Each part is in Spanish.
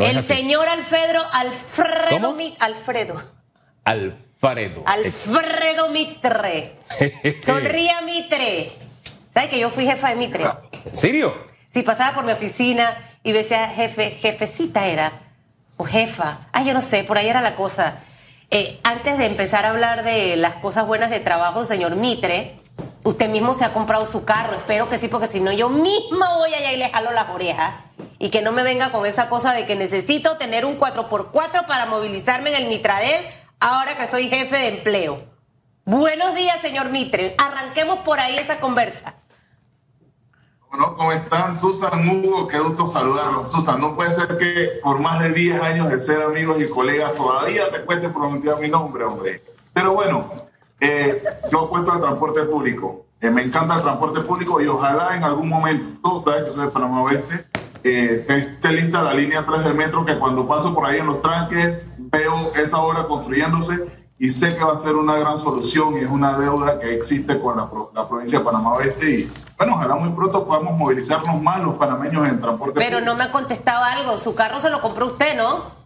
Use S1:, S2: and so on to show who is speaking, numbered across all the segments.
S1: el señor Alfredo, Alfredo, Alfredo.
S2: Alfredo.
S1: Alfredo Mitre. Sonría Mitre. ¿Sabes que yo fui jefa de Mitre?
S2: ¿En serio?
S1: Sí, pasaba por mi oficina y decía jefe, jefecita era, o jefa. Ay, yo no sé, por ahí era la cosa. Eh, antes de empezar a hablar de las cosas buenas de trabajo, señor Mitre, usted mismo se ha comprado su carro. Espero que sí, porque si no, yo misma voy allá y le jalo las orejas. Y que no me venga con esa cosa de que necesito tener un 4x4 para movilizarme en el Mitradel ahora que soy jefe de empleo. Buenos días, señor Mitre. Arranquemos por ahí esa conversa.
S3: Bueno, ¿cómo están? Susan, Hugo, qué gusto saludarlos. Susan, no puede ser que por más de 10 años de ser amigos y colegas todavía te cueste pronunciar mi nombre, hombre. Pero bueno, eh, yo cuento el transporte público. Eh, me encanta el transporte público y ojalá en algún momento, sabes que soy de Panamá Oeste, eh, esté lista la línea 3 del metro, que cuando paso por ahí en los tranques veo esa obra construyéndose y sé que va a ser una gran solución y es una deuda que existe con la, la provincia de Panamá Oeste y bueno, ojalá muy pronto podamos movilizarnos más los panameños en transporte
S1: Pero no me ha contestado algo, su carro se lo compró usted, ¿no?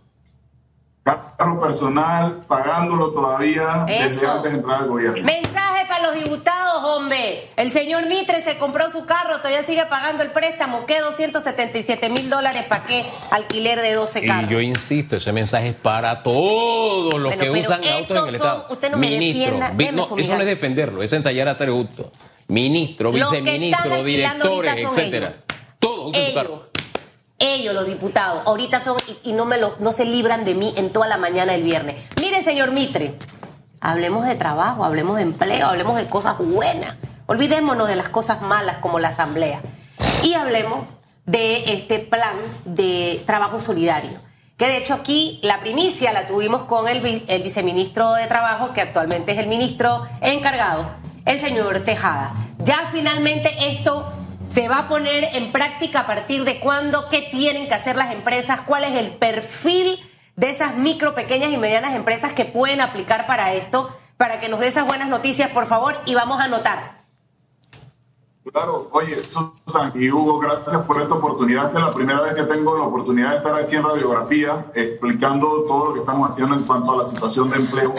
S3: Carro personal, pagándolo todavía desde antes de entrar al gobierno.
S1: Mensaje para los diputados, hombre. El señor Mitre se compró su carro, todavía sigue pagando el préstamo. ¿Qué 277 mil dólares para qué alquiler de 12 carros?
S2: Y yo insisto, ese mensaje es para todos los que usan autos en el Estado.
S1: Usted no me defienda.
S2: no, eso no es defenderlo, es ensayar a ser justo. Ministro, viceministro, directores, etcétera. Todos usan su carro
S1: ellos, los diputados, ahorita son y, no, me no se libran de mí en toda la mañana del viernes. Mire, señor Mitre, hablemos de trabajo, hablemos de empleo, hablemos de cosas buenas. Olvidémonos de las cosas malas como la asamblea. Y hablemos de este plan de trabajo solidario. Que de hecho aquí la primicia la tuvimos con el, el viceministro de Trabajo, que actualmente es el ministro encargado, el señor Tejada. Ya finalmente esto ¿Se va a poner en práctica a partir de cuándo? ¿Qué tienen que hacer las empresas? ¿Cuál es el perfil de esas micro, pequeñas y medianas empresas que pueden aplicar para esto? Para que nos dé esas buenas noticias, por favor, y vamos a anotar.
S3: Claro, oye, Susan y Hugo, gracias por esta oportunidad. Esta es la primera vez que tengo la oportunidad de estar aquí en Radiografía explicando todo lo que estamos haciendo en cuanto a la situación de empleo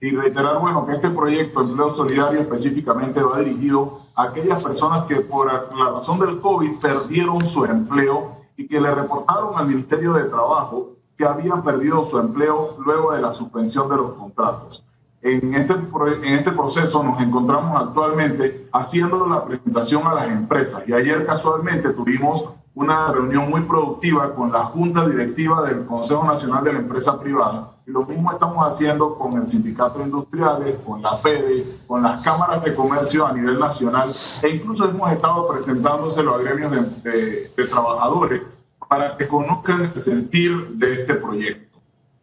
S3: y reiterar, bueno, que este proyecto Empleo Solidario específicamente va dirigido a aquellas personas que por la razón del COVID perdieron su empleo y que le reportaron al Ministerio de Trabajo que habían perdido su empleo luego de la suspensión de los contratos. En este, en este proceso nos encontramos actualmente haciendo la presentación a las empresas y ayer casualmente tuvimos una reunión muy productiva con la Junta Directiva del Consejo Nacional de la Empresa Privada. Lo mismo estamos haciendo con el Sindicato de Industriales, con la FEDE, con las cámaras de comercio a nivel nacional e incluso hemos estado presentándoselo a gremios de, de trabajadores para que conozcan el sentir de este proyecto.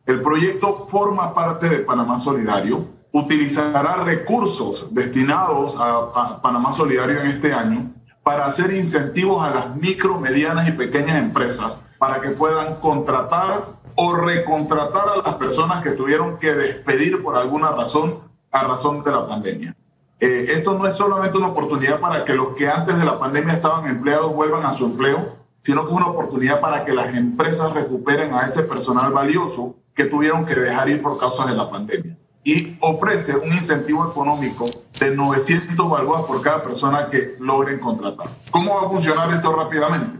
S3: El proyecto forma parte de Panamá Solidario, utilizará recursos destinados a, Panamá Solidario en este año para hacer incentivos a las micro, medianas y pequeñas empresas para que puedan contratar o recontratar a las personas que tuvieron que despedir por alguna razón a razón de la pandemia. Eh, esto no es solamente una oportunidad para que los que antes de la pandemia estaban empleados vuelvan a su empleo, sino que es una oportunidad para que las empresas recuperen a ese personal valioso que tuvieron que dejar ir por causa de la pandemia y ofrece un incentivo económico de 900 balboas por cada persona que logren contratar. ¿Cómo va a funcionar esto rápidamente?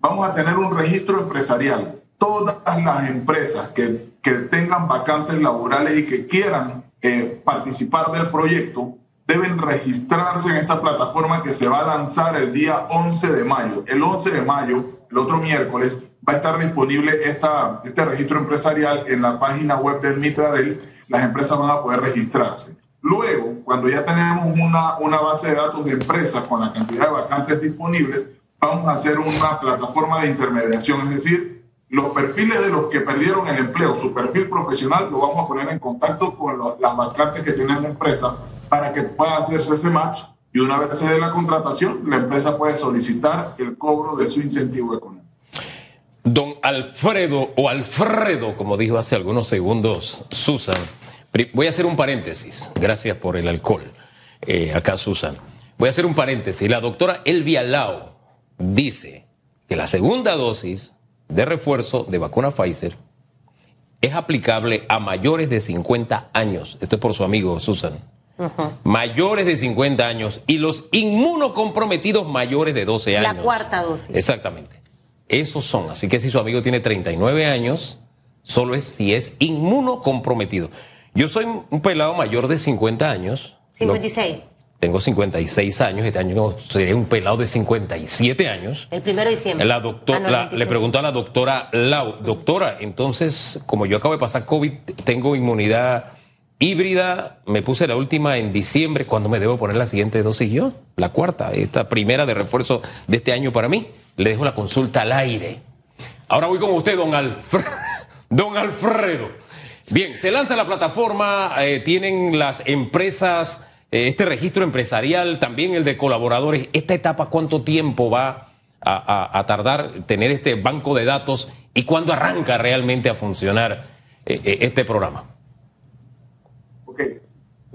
S3: Vamos a tener un registro empresarial. Todas las empresas que, que tengan vacantes laborales y que quieran eh, participar del proyecto deben registrarse en esta plataforma que se va a lanzar el día 11 de mayo. El 11 de mayo, el otro miércoles, va a estar disponible esta, este registro empresarial en la página web del Mitradel las empresas van a poder registrarse. Luego, cuando ya tenemos una, una base de datos de empresas con la cantidad de vacantes disponibles, vamos a hacer una plataforma de intermediación, es decir, los perfiles de los que perdieron el empleo, su perfil profesional, lo vamos a poner en contacto con las vacantes que tiene la empresa para que pueda hacerse ese match y una vez se dé la contratación, la empresa puede solicitar el cobro de su incentivo económico.
S2: Don Alfredo o Alfredo, como dijo hace algunos segundos Susan, voy a hacer un paréntesis, gracias por el alcohol, eh, acá Susan. Voy a hacer un paréntesis. La doctora Elvia Lau dice que la segunda dosis de refuerzo de vacuna Pfizer es aplicable a mayores de 50 años. Esto es por su amigo Susan. Mayores de 50 años y los inmunocomprometidos mayores de 12 años.
S1: La cuarta dosis.
S2: Exactamente. Esos son. Así que si su amigo tiene 39 años, solo es si es inmunocomprometido. Yo soy un pelado mayor de 50 años.
S1: 56.
S2: Tengo 56 años, este año seré un pelado de 57 años.
S1: El primero de diciembre.
S2: La doctora,
S1: Ah, no,
S2: le preguntó a la doctora Lau, doctora, entonces, como yo acabo de pasar COVID, tengo inmunidad híbrida, me puse la última en diciembre, ¿cuándo me debo poner la siguiente dosis yo? La cuarta, esta primera de refuerzo de este año para mí. Le dejo la consulta al aire. Ahora voy con usted, don Alfredo. Don Alfredo. Bien, se lanza la plataforma, eh, tienen las empresas, este registro empresarial, también el de colaboradores. ¿Esta etapa cuánto tiempo va a, a- a tardar tener este banco de datos y cuándo arranca realmente a funcionar eh, eh, este programa?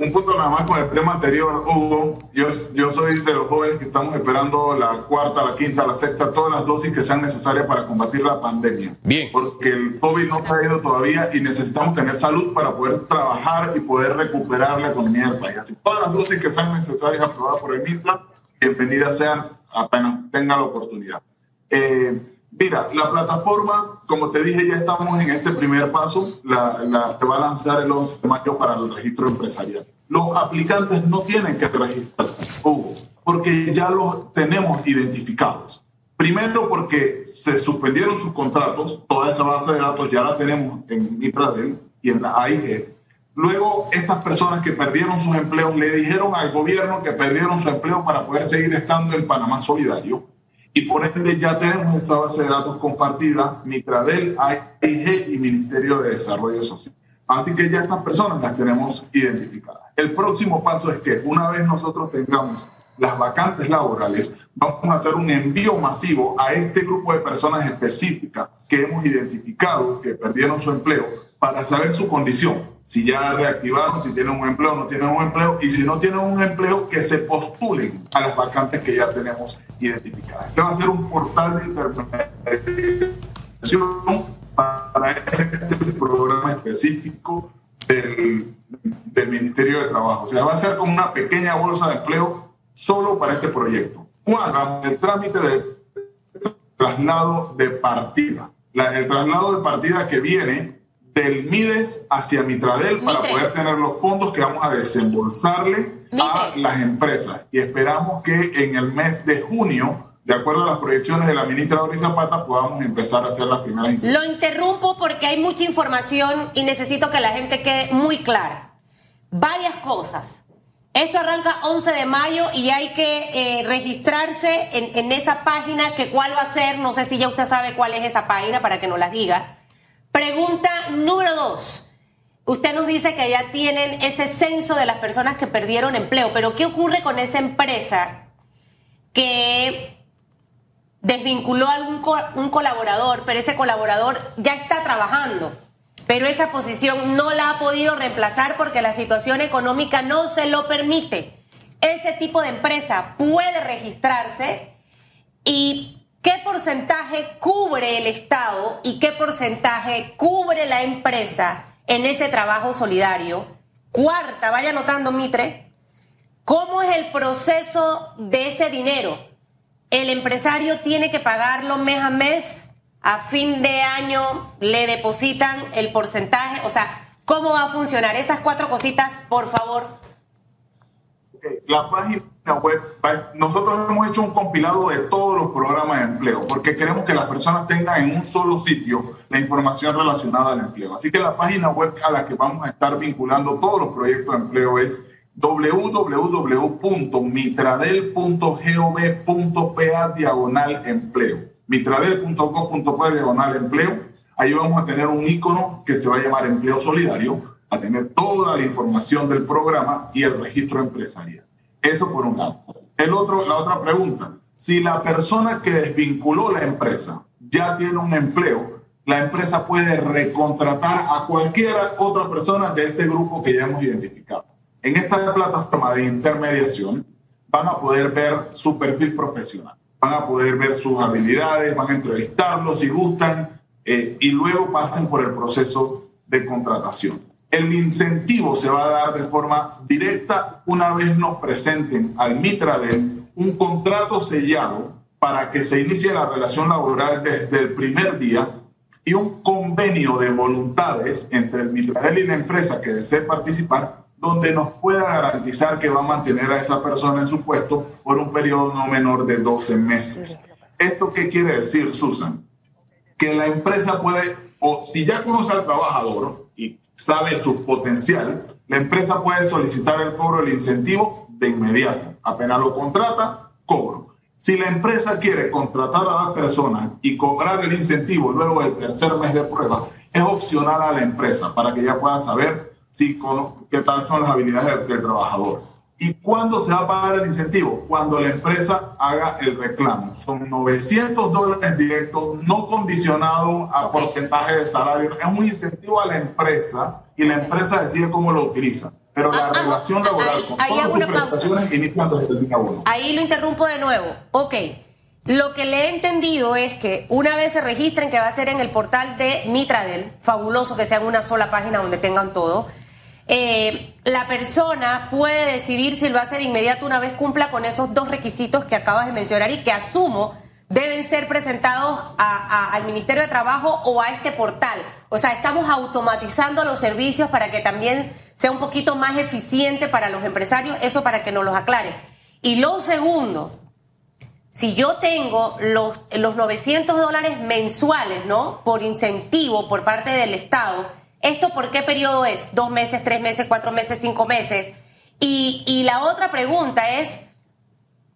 S3: Un punto nada más con el tema anterior, Hugo. Yo, yo soy de los jóvenes que estamos esperando la cuarta, la quinta, la sexta, todas las dosis que sean necesarias para combatir la pandemia.
S2: Bien.
S3: Porque el COVID no se ha ido todavía y necesitamos tener salud para poder trabajar y poder recuperar la economía del país. Así todas las dosis que sean necesarias aprobadas por el MINSA, bienvenidas sean apenas tenga la oportunidad. Eh, mira, la plataforma, como te dije, ya estamos en este primer paso. La, la- te va a lanzar el 11 de mayo para el registro empresarial. Los aplicantes no tienen que registrarse, Hugo, porque ya los tenemos identificados. Primero porque se suspendieron sus contratos, toda esa base de datos ya la tenemos en Mitradel y en la AIG. Luego, estas personas que perdieron sus empleos le dijeron al gobierno que perdieron su empleo para poder seguir estando en Panamá Solidario. Y por ende ya tenemos esta base de datos compartida, Mitradel, AIG y Ministerio de Desarrollo Social. Así que ya estas personas las tenemos identificadas. El próximo paso es que una vez nosotros tengamos las vacantes laborales, vamos a hacer un envío masivo a este grupo de personas específicas que hemos identificado que perdieron su empleo para saber su condición, si ya reactivaron, si tienen un empleo no tienen un empleo, y si no tienen un empleo, que se postulen a las vacantes que ya tenemos identificadas. Este va a ser un portal de intermediación para este programa específico del, del Ministerio de Trabajo. O sea, va a ser como una pequeña bolsa de empleo solo para este proyecto. Cuando el trámite de traslado de partida, la- el traslado de partida que viene del MIDES hacia Mitradel para
S1: Mitre.
S3: poder tener los fondos que vamos a desembolsarle a las empresas. Y esperamos que en el mes de junio, de acuerdo a las proyecciones de la ministra Doris Zapata, podamos empezar a hacer las primeras inscripciones.
S1: Lo interrumpo porque hay mucha información y necesito que la gente quede muy clara. Varias cosas. Esto arranca 11 de mayo y hay que eh, registrarse en, en esa página, que cuál va a ser, no sé si ya usted sabe cuál es esa página para que nos la diga. Pregunta número dos. Usted nos dice que ya tienen ese censo de las personas que perdieron empleo, pero ¿qué ocurre con esa empresa que desvinculó a algún un colaborador, pero ese colaborador ya está trabajando, pero esa posición no la ha podido reemplazar porque la situación económica no se lo permite. Ese tipo de empresa puede registrarse y qué porcentaje cubre el Estado y qué porcentaje cubre la empresa en ese trabajo solidario. Cuarta, vaya anotando Mitre, ¿cómo es el proceso de ese dinero? el empresario tiene que pagarlo mes a mes, a fin de año le depositan el porcentaje, o sea, ¿cómo va a funcionar? Esas cuatro cositas, por favor.
S3: La página web, nosotros hemos hecho un compilado de todos los programas de empleo, porque queremos que las personas tengan en un solo sitio la información relacionada al empleo. Así que la página web a la que vamos a estar vinculando todos los proyectos de empleo es www.mitradel.gov.pa diagonal empleo. mitradel.gov.pa diagonal empleo. Ahí vamos a tener un icono que se va a llamar empleo solidario, a tener toda la información del programa y el registro empresarial. Eso por un lado. El otro, la otra pregunta, si la persona que desvinculó la empresa ya tiene un empleo, la empresa puede recontratar a cualquier otra persona de este grupo que ya hemos identificado. En esta plataforma de intermediación van a poder ver su perfil profesional. van a poder ver sus habilidades, van a entrevistarlos si gustan eh, y luego pasen por el proceso de contratación. El incentivo se va a dar de forma directa una vez nos presenten al Mitradel un contrato sellado para que se inicie la relación laboral desde el primer día y un convenio de voluntades entre el Mitradel y la empresa que desee participar donde nos pueda garantizar que va a mantener a esa persona en su puesto por un periodo no menor de 12 meses. ¿Esto qué quiere decir, Susan? Que la empresa puede, o si ya conoce al trabajador sabe su potencial, la empresa puede solicitar el cobro del incentivo de inmediato. Apenas lo contrata, cobro. Si la empresa quiere contratar a la persona y cobrar el incentivo luego del tercer mes de prueba, es opcional a la empresa para que ella pueda saber sí, qué tal son las habilidades del, trabajador. ¿Y cuándo se va a pagar el incentivo? Cuando la empresa haga el reclamo. Son 900 dólares directos, no condicionado a porcentaje de salario. Es un incentivo a la empresa y la empresa decide cómo lo utiliza. Pero la ah, ah, relación laboral con todas las prestaciones inicia desde el día uno.
S1: Ahí lo interrumpo de nuevo. Ok. Lo que le he entendido es que una vez se registren, que va a ser en el portal de Mitradel, fabuloso que sea en una sola página donde tengan todo, eh, la persona puede decidir si lo hace de inmediato una vez cumpla con esos dos requisitos que acabas de mencionar y que asumo deben ser presentados al Ministerio de Trabajo o a este portal. O sea, estamos automatizando los servicios para que también sea un poquito más eficiente para los empresarios, eso para que nos los aclare. Y lo segundo, si yo tengo los, los 900 dólares mensuales, ¿no? Por incentivo por parte del Estado, ¿Esto por qué periodo es? ¿Dos meses, tres meses, cuatro meses, cinco meses? Y, la otra pregunta es,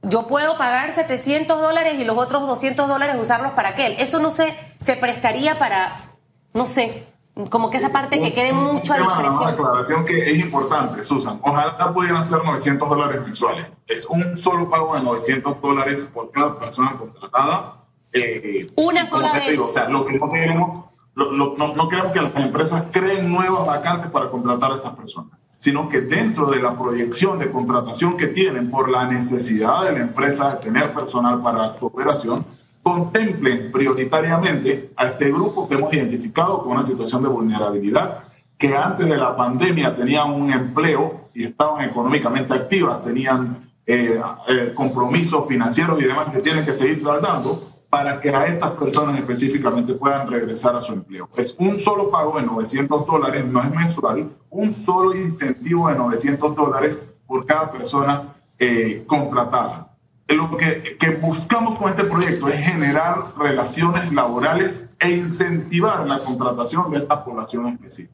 S1: yo puedo pagar 700 dólares y los otros 200 dólares usarlos para qué? Eso no se, se prestaría para, no sé, como que esa parte que quede mucho a discreción.
S3: Una aclaración que es importante, Susan. Ojalá pudieran ser 900 dólares mensuales. Es un solo pago de 900 dólares por cada persona contratada.
S1: Eh, una sola vez.
S3: o sea, lo que no queremos no, queremos que las empresas creen nuevas vacantes para contratar a estas personas, sino que dentro de la proyección de contratación que tienen por la necesidad de la empresa de tener personal para su operación, contemplen prioritariamente a este grupo que hemos identificado con una situación de vulnerabilidad, que antes de la pandemia tenían un empleo y estaban económicamente activas, tenían eh, eh, compromisos financieros y demás que tienen que seguir saldando para que a estas personas específicamente puedan regresar a su empleo. Es un solo pago de 900 dólares, no es mensual, un solo incentivo de 900 dólares por cada persona eh, contratada. Lo que, que, buscamos con este proyecto es generar relaciones laborales e incentivar la contratación de esta población específica.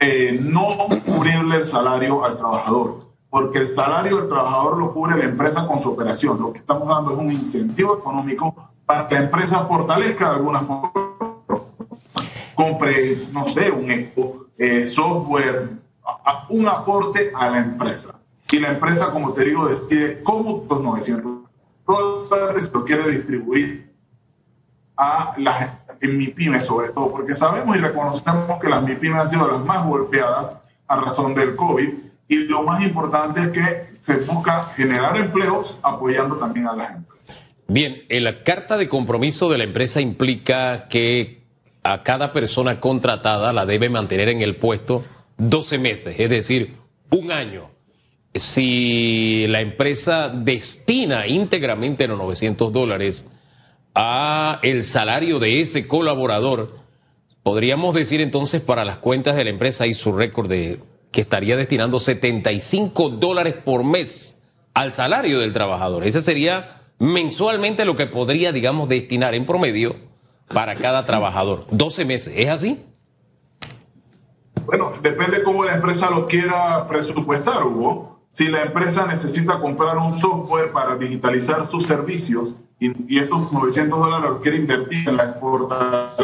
S3: Eh, no cubrirle el salario al trabajador, porque el salario del trabajador lo cubre la empresa con su operación. Lo que estamos dando es un incentivo económico para que la empresa fortalezca de alguna forma. Compre, no sé, un eh, software, un aporte a la empresa. Y la empresa, como te digo, decide cómo los 900 dólares lo quiere distribuir a las MIPIMES sobre todo, porque sabemos y reconocemos que las MIPIMES han sido las más golpeadas a razón del COVID y lo más importante es que se busca generar empleos apoyando también a las empresas.
S2: Bien, en la carta de compromiso de la empresa implica que a cada persona contratada la debe mantener en el puesto 12 meses, es decir, un año. Si la empresa destina íntegramente los 900 dólares a el salario de ese colaborador, podríamos decir entonces para las cuentas de la empresa y su récord de que estaría destinando 75 dólares por mes al salario del trabajador. Ese sería mensualmente lo que podría, digamos, destinar en promedio para cada trabajador. 12 meses, ¿es así?
S3: Bueno, depende cómo la empresa lo quiera presupuestar, Hugo. Si la empresa necesita comprar un software para digitalizar sus servicios y, esos 900 dólares los quiere invertir en la exportación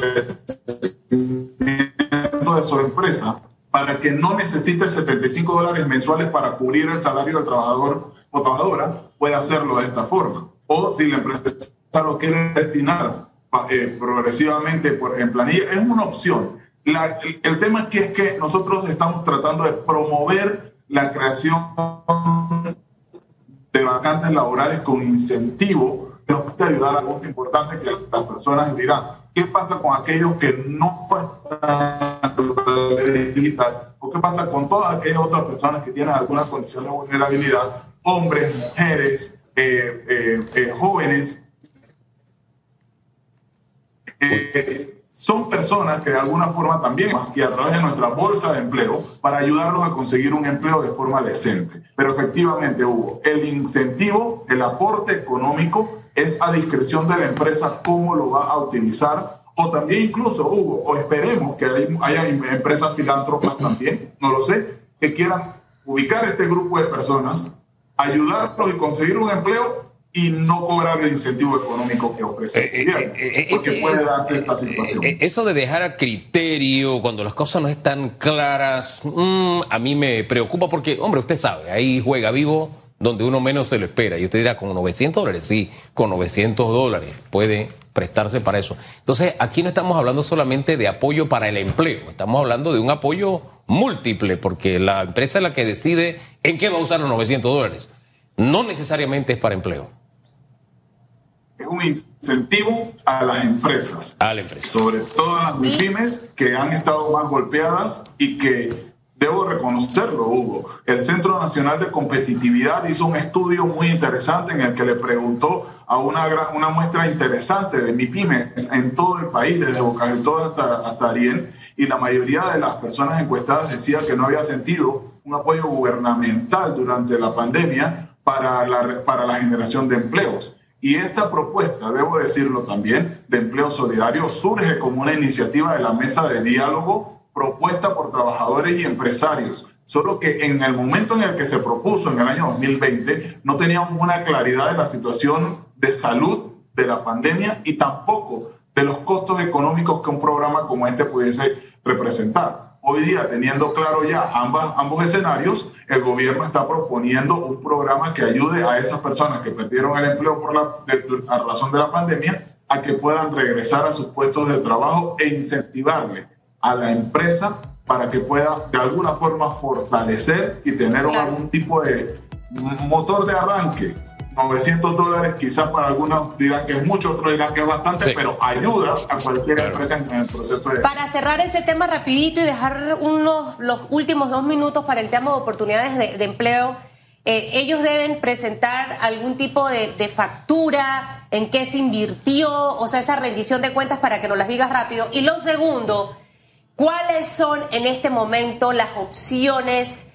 S3: de su empresa, para que no necesite 75 dólares mensuales para cubrir el salario del trabajador o trabajadora, puede hacerlo de esta forma o si la empresa lo quiere destinar eh, progresivamente por, en planilla, es una opción. el, tema aquí es que nosotros estamos tratando de promover la creación de vacantes laborales con incentivo nos puede ayudar a algo importante que las personas dirán, ¿qué pasa con aquellos que no están en digital? ¿O qué pasa con todas aquellas otras personas que tienen alguna condición de vulnerabilidad? Hombres, mujeres, eh, eh, eh, jóvenes. son personas que de alguna forma también, y a través de nuestra bolsa de empleo, para ayudarlos a conseguir un empleo de forma decente. Pero efectivamente, Hugo, el incentivo, el aporte económico es a discreción de la empresa cómo lo va a utilizar. O también incluso, Hugo, o esperemos que haya empresas filántropas también, no lo sé, que quieran ubicar este grupo de personas, ayudarlos y conseguir un empleo y no cobrar el incentivo económico que ofrece el eh, gobierno, eh, eh, porque puede darse esta situación.
S2: Eso de dejar a criterio cuando las cosas no están claras, mm, a mí me preocupa porque, hombre, usted sabe, ahí juega vivo donde uno menos se lo espera. Y usted dirá, con 900 dólares, sí, con 900 dólares puede prestarse para eso. Entonces, aquí no estamos hablando solamente de apoyo para el empleo, estamos hablando de un apoyo múltiple, porque la empresa es la que decide en qué va a usar los 900 dólares. No necesariamente es para empleo
S3: es un incentivo a las empresas.
S2: A la empresa.
S3: Sobre todo a las pymes que han estado más golpeadas y que, debo reconocerlo, Hugo, el Centro Nacional de Competitividad hizo un estudio muy interesante en el que le preguntó a una, muestra interesante de MIPIMES en todo el país, desde Boca del Todo hasta, hasta Ariel, y la mayoría de las personas encuestadas decía que no había sentido un apoyo gubernamental durante la pandemia para la, para la generación de empleos. Y esta propuesta, debo decirlo también, de empleo solidario surge como una iniciativa de la mesa de diálogo propuesta por trabajadores y empresarios. Solo que en el momento en el que se propuso, en el año 2020, no teníamos una claridad de la situación de salud de la pandemia y tampoco de los costos económicos que un programa como este pudiese representar. Hoy día, teniendo claro ya ambas, ambos escenarios, el gobierno está proponiendo un programa que ayude a esas personas que perdieron el empleo por la, a razón de la pandemia a que puedan regresar a sus puestos de trabajo e incentivarle a la empresa para que pueda de alguna forma fortalecer y tener algún tipo de motor de arranque. 900 dólares quizás para algunos dirán que es mucho, otros dirán que es bastante, pero ayuda a cualquier empresa en el proceso de...
S1: Para cerrar ese tema rapidito y dejar unos, los últimos dos minutos para el tema de oportunidades de, empleo, eh, ellos deben presentar algún tipo de, de, factura, en qué se invirtió, o sea, esa rendición de cuentas para que nos las digas rápido. Y lo segundo, ¿cuáles son en este momento las opciones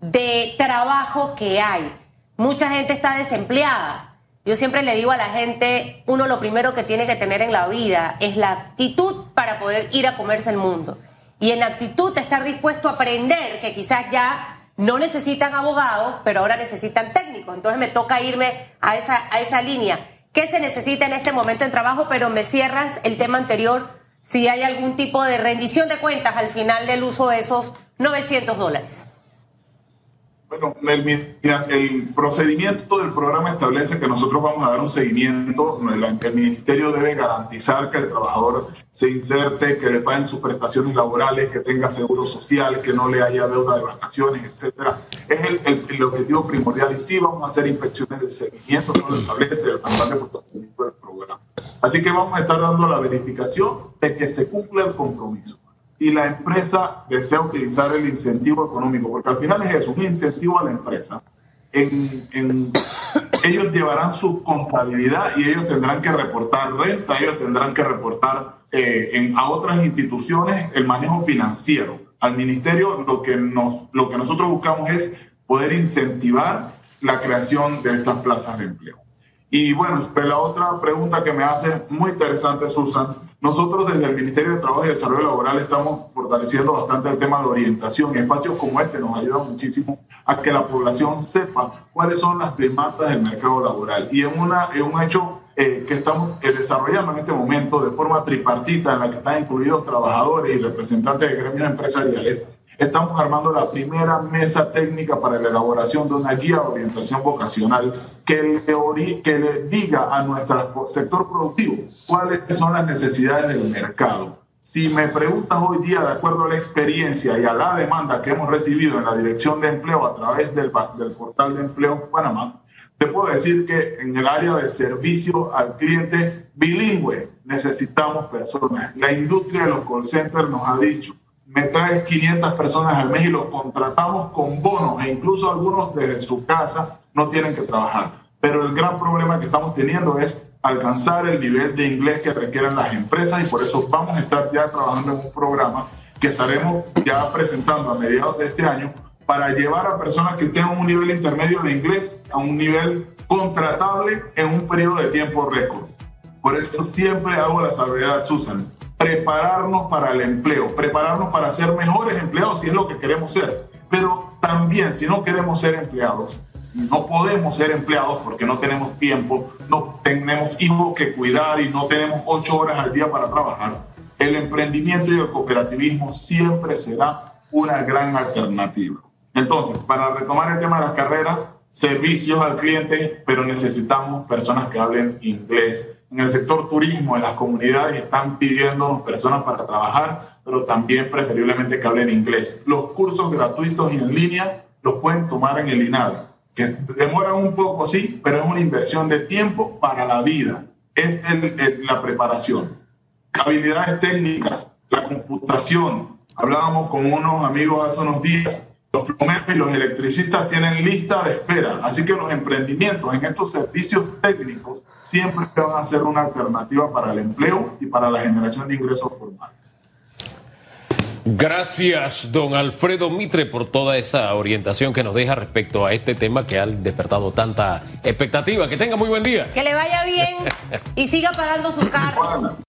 S1: de trabajo que hay? Mucha gente está desempleada. Yo siempre le digo a la gente, uno lo primero que tiene que tener en la vida es la actitud para poder ir a comerse el mundo. Y en actitud estar dispuesto a aprender, que quizás ya no necesitan abogados, pero ahora necesitan técnicos. Entonces me toca irme a esa, a esa línea. ¿Qué se necesita en este momento en trabajo? Pero me cierras el tema anterior, si hay algún tipo de rendición de cuentas al final del uso de esos 900 dólares.
S3: Bueno, el, procedimiento del programa establece que nosotros vamos a dar un seguimiento. El, ministerio debe garantizar que el trabajador se inserte, que le paguen sus prestaciones laborales, que tenga seguro social, que no le haya deuda de vacaciones, etcétera. Es el, objetivo primordial y sí vamos a hacer inspecciones de seguimiento, como lo establece el del. Así que vamos a estar dando la verificación de que se cumpla el compromiso y la empresa desea utilizar el incentivo económico, porque al final es eso, un incentivo a la empresa. En, ellos llevarán su contabilidad y ellos tendrán que reportar renta, ellos tendrán que reportar eh, a otras instituciones el manejo financiero. Al ministerio lo que, lo que nosotros buscamos es poder incentivar la creación de estas plazas de empleo. Y bueno, la otra pregunta que me hace muy interesante, Susan, nosotros desde el Ministerio de Trabajo y Desarrollo Laboral estamos fortaleciendo bastante el tema de orientación y espacios como este nos ayudan muchísimo a que la población sepa cuáles son las demandas del mercado laboral. Y en, una, en un hecho eh, que estamos desarrollando en este momento de forma tripartita en la que están incluidos trabajadores y representantes de gremios empresariales, Estamos armando la primera mesa técnica para la elaboración de una guía de orientación vocacional que le, diga a nuestro sector productivo cuáles son las necesidades del mercado. Si me preguntas hoy día, de acuerdo a la experiencia y a la demanda que hemos recibido en la Dirección de Empleo a través del, del portal de Empleo Panamá, Te puedo decir que en el área de servicio al cliente bilingüe necesitamos personas. La industria de los call centers nos ha dicho, me traes 500 personas al mes y los contratamos con bonos e incluso algunos desde su casa no tienen que trabajar. Pero el gran problema que estamos teniendo es alcanzar el nivel de inglés que requieren las empresas y por eso vamos a estar ya trabajando en un programa que estaremos ya presentando a mediados de este año para llevar a personas que tengan un nivel intermedio de inglés a un nivel contratable en un periodo de tiempo récord. Por eso siempre hago la salvedad, Susan, prepararnos para el empleo, prepararnos para ser mejores empleados si es lo que queremos ser. Pero también si no queremos ser empleados, no podemos ser empleados porque no tenemos tiempo, no tenemos hijos que cuidar y no tenemos ocho horas al día para trabajar, el emprendimiento y el cooperativismo siempre será una gran alternativa. Entonces, para retomar el tema de las carreras, servicios al cliente, pero necesitamos personas que hablen inglés. En el sector turismo, en las comunidades están pidiendo personas para trabajar, pero también preferiblemente que hablen inglés. Los cursos gratuitos y en línea los pueden tomar en el INAD, que demoran un poco, sí, pero es una inversión de tiempo para la vida. Es la preparación. Habilidades técnicas, la computación. Hablábamos con unos amigos hace unos días los plomeros y los electricistas tienen lista de espera, así que los emprendimientos en estos servicios técnicos siempre van a ser una alternativa para el empleo y para la generación de ingresos formales.
S2: Gracias, don Alfredo Mitre, por toda esa orientación que nos deja respecto a este tema que ha despertado tanta expectativa. Que tenga muy buen día.
S1: Que le vaya bien y siga pagando su carro.